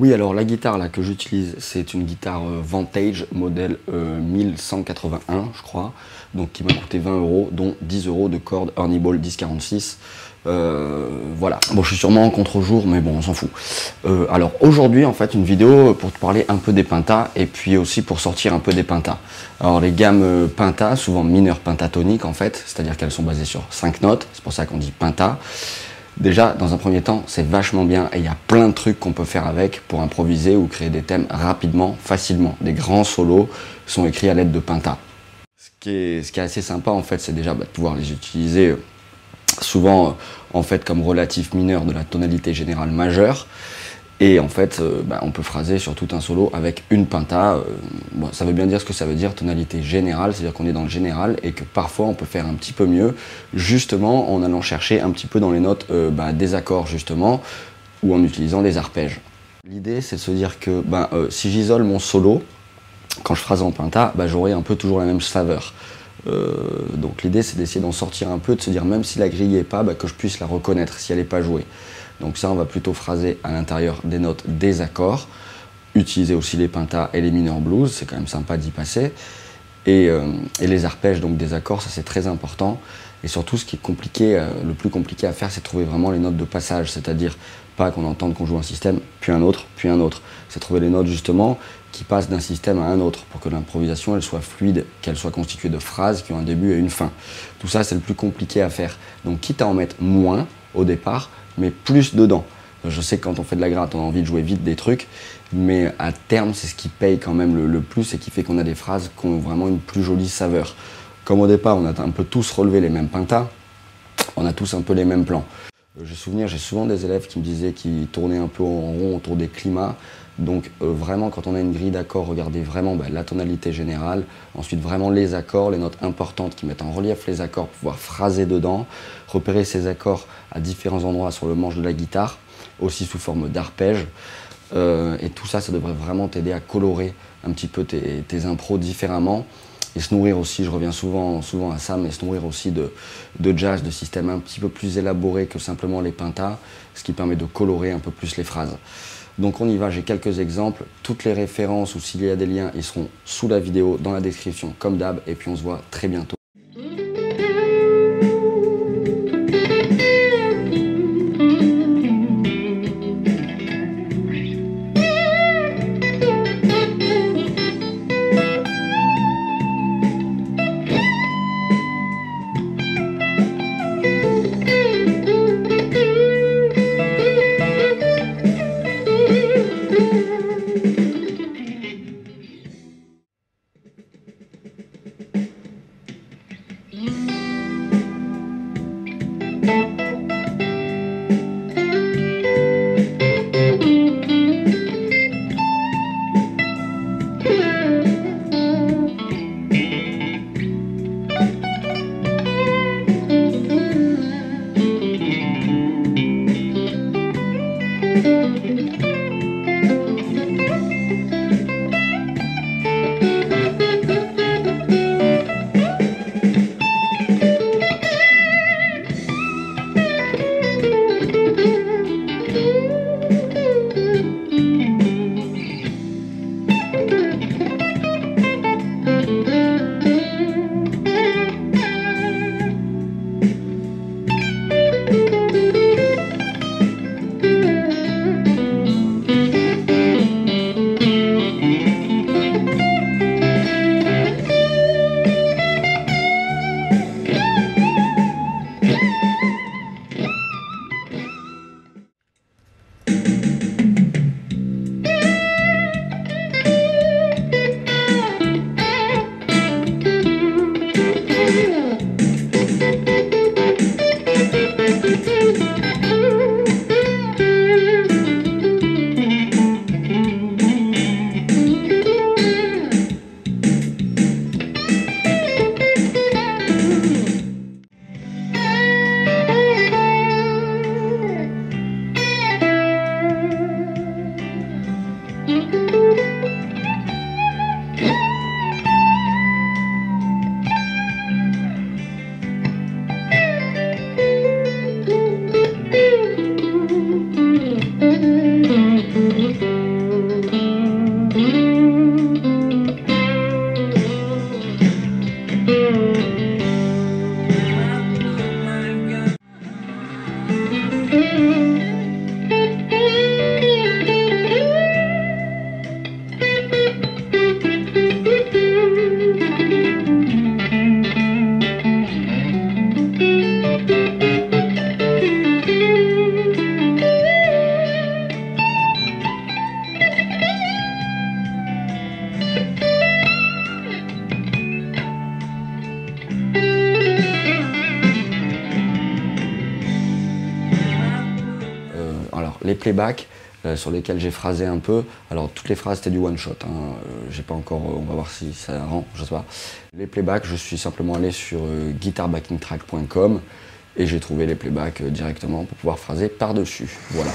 Oui, alors la guitare là que j'utilise, c'est une guitare euh, Vantage modèle 1181, euh, je crois, donc qui m'a coûté 20 euros, dont 10 euros de corde Ernie Ball 1046. Euh, voilà. Bon, je suis sûrement en contre-jour, mais bon, on s'en fout. alors aujourd'hui, en fait, une vidéo pour te parler un peu des pentas et puis aussi pour sortir un peu des pentas. Alors les gammes pentas, souvent mineures pentatoniques en fait, c'est-à-dire qu'elles sont basées sur 5 notes, c'est pour ça qu'on dit penta. Déjà, dans un premier temps, c'est vachement bien et il y a plein de trucs qu'on peut faire avec pour improviser ou créer des thèmes rapidement, facilement. Des grands solos sont écrits à l'aide de Pinta. Ce qui est, assez sympa en fait, c'est déjà bah, de pouvoir les utiliser euh, souvent euh, en fait comme relatif mineur de la tonalité générale majeure. Et en fait, euh, bah, on peut phraser sur tout un solo avec une penta. Euh, ça veut bien dire ce que ça veut dire, tonalité générale, c'est-à-dire qu'on est dans le général et que parfois on peut faire un petit peu mieux, justement en allant chercher un petit peu dans les notes euh, bah, des accords, justement, ou en utilisant des arpèges. L'idée, c'est de se dire que bah, si j'isole mon solo, quand je phrase en penta, j'aurai un peu toujours la même saveur. donc l'idée, c'est d'essayer d'en sortir un peu, de se dire même si la grille n'est pas, que je puisse la reconnaître si elle n'est pas jouée. Donc ça, on va plutôt phraser à l'intérieur des notes des accords. Utiliser aussi les pentas et les mineurs blues, c'est quand même sympa d'y passer. Euh, et, les arpèges, donc des accords, ça c'est très important. Et surtout, ce qui est compliqué, euh, le plus compliqué à faire, c'est trouver vraiment les notes de passage, c'est-à-dire pas qu'on entende qu'on joue un système, puis un autre, puis un autre. C'est trouver les notes justement qui passent d'un système à un autre pour que l'improvisation soit fluide, qu'elle soit constituée de phrases qui ont un début et une fin. Tout ça, c'est le plus compliqué à faire. Donc, quitte à en mettre moins au départ, mais plus dedans. Je sais que quand on fait de la gratte, on a envie de jouer vite des trucs, mais à terme, c'est ce qui paye quand même le, plus et qui fait qu'on a des phrases qui ont vraiment une plus jolie saveur. Comme au départ, on a un peu tous relevé les mêmes pintas, on a tous un peu les mêmes plans. Je souviens, j'ai souvent des élèves qui me disaient qu'ils tournaient un peu en rond autour des climats. Donc euh, vraiment, quand on a une grille d'accords, regardez vraiment bah, la tonalité générale, ensuite vraiment les accords, les notes importantes qui mettent en relief les accords pour pouvoir phraser dedans, repérer ces accords à différents endroits sur le manche de la guitare, aussi sous forme d'arpège. Euh, et tout ça, ça devrait vraiment t'aider à colorer un petit peu tes, tes, impros différemment et se nourrir aussi, je reviens souvent, souvent à ça, mais se nourrir aussi de, de jazz, de systèmes un petit peu plus élaborés que simplement les pentas, ce qui permet de colorer un peu plus les phrases. Donc on y va, j'ai quelques exemples. Toutes les références ou s'il y a des liens, ils seront sous la vidéo, dans la description, comme d'hab. Et puis on se voit très bientôt. Playbacks sur lesquels j'ai phrasé un peu. Alors toutes les phrases c'était du one shot. Hein. j'ai pas encore, on va voir si ça rend, je sais pas. Les playbacks, je suis simplement allé sur guitarbackingtrack.com et j'ai trouvé les playbacks directement pour pouvoir phraser par-dessus. Voilà.